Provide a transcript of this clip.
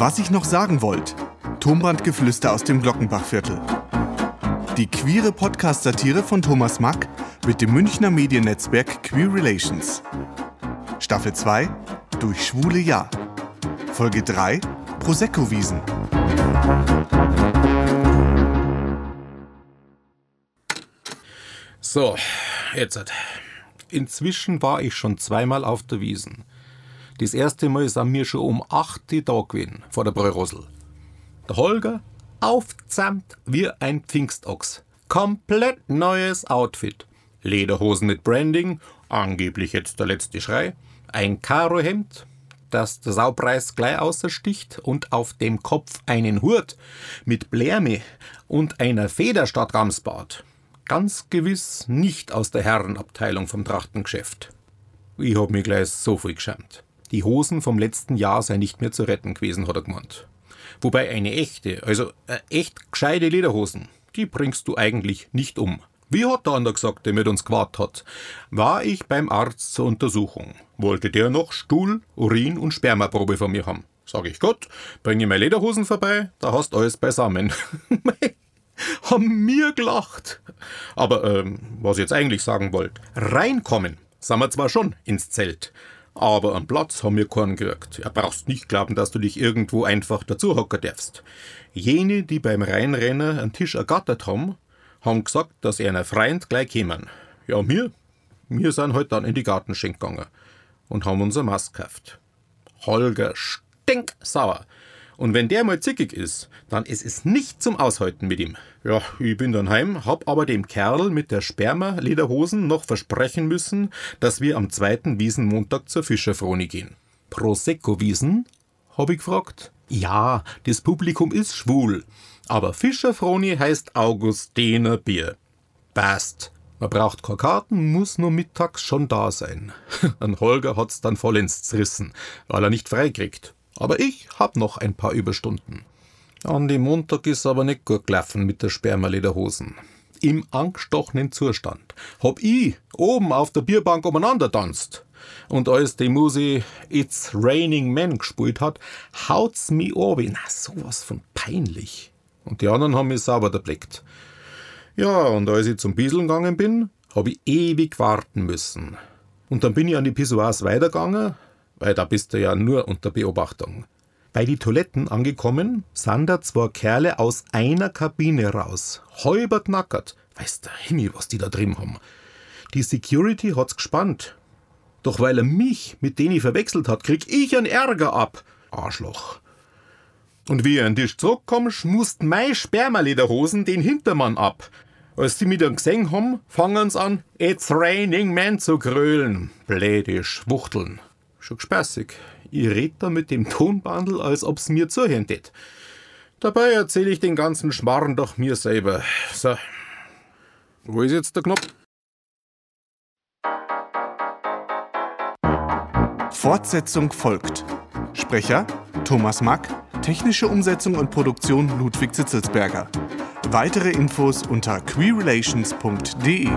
Was ich noch sagen wollte. Tonbandgeflüster aus dem Glockenbachviertel. Die queere Podcast-Satire von Thomas Mack mit dem Münchner Mediennetzwerk Queer Relations. Staffel 2 Durch schwule Ja. Folge 3 Prosecco-Wiesen. So, jetzt. Inzwischen war ich schon zweimal auf der Wiesen. Das erste Mal an mir schon um 8 Uhr da gewesen, vor der Bräurosel. Der Holger aufzamt wie ein Pfingstochs. Komplett neues Outfit. Lederhosen mit Branding, angeblich jetzt der letzte Schrei. Ein Karohemd, das der Saupreis gleich außersticht und auf dem Kopf einen Hut mit Blärme und einer Feder statt Ramsbart. Ganz gewiss nicht aus der Herrenabteilung vom Trachtengeschäft. Ich hab mich gleich so viel geschämt. Die Hosen vom letzten Jahr sei nicht mehr zu retten gewesen, hat er gemeint. Wobei eine echte, also äh, echt gescheite Lederhosen, die bringst du eigentlich nicht um. Wie hat der andere gesagt, der mit uns gewartet hat? War ich beim Arzt zur Untersuchung. Wollte der noch Stuhl, Urin und Spermaprobe von mir haben. Sag ich, Gott, bringe meine Lederhosen vorbei, da hast alles beisammen. haben mir gelacht. Aber ähm, was ich jetzt eigentlich sagen wollte, reinkommen, sind wir zwar schon ins Zelt, aber am Platz haben wir keinen gekriegt. Ja, brauchst nicht glauben, dass du dich irgendwo einfach dazu hocken darfst. Jene, die beim Reinrennen einen Tisch ergattert haben, haben gesagt, dass er einer Freund gleich kämen. Ja, wir, wir sind halt dann in die Gartenschenk gegangen und haben unser Mast gekauft. Holger stinksauer. Und wenn der mal zickig ist, dann ist es nicht zum Aushalten mit ihm. Ja, ich bin dann heim, hab aber dem Kerl mit der Sperma-Lederhosen noch versprechen müssen, dass wir am zweiten Wiesenmontag zur Fischerfroni gehen. Prosecco-Wiesen? hab ich gefragt. Ja, das Publikum ist schwul. Aber Fischerfroni heißt Augustiner Bier. Passt. Man braucht keine Karten, muss nur mittags schon da sein. An Holger hat's dann vollends zerrissen, weil er nicht freikriegt. Aber ich hab noch ein paar Überstunden. An dem Montag ist aber nicht gut gelaufen mit der Spermalederhosen. Im angestochenen Zustand hab ich oben auf der Bierbank umeinander tanzt. Und als die Musi It's Raining Men gespielt hat, haut's mi obi. Na, sowas von peinlich. Und die anderen haben mich sauber erblickt. Ja, und als ich zum Bieseln gegangen bin, hab ich ewig warten müssen. Und dann bin ich an die Pissoirs weitergegangen, weil da bist du ja nur unter Beobachtung. Bei die Toiletten angekommen, sind da zwei Kerle aus einer Kabine raus. Halber knackert. Weiß der Himmel, was die da drin haben. Die Security hat's gespannt. Doch weil er mich mit denen verwechselt hat, krieg ich einen Ärger ab. Arschloch. Und wie er an den Tisch zurückkommt, schmust mei Spermalederhosen den Hintermann ab. Als die mich dann gesehen haben, fangen sie an, It's raining men zu grölen. Bläde Schwuchteln schon gespässig. Ich red da mit dem Tonbandel, als ob's mir zuhören tät. Dabei erzähle ich den ganzen Schmarrn doch mir selber. So. Wo ist jetzt der Knopf? Fortsetzung folgt. Sprecher Thomas Mack, technische Umsetzung und Produktion Ludwig Zitzelsberger. Weitere Infos unter queerrelations.de.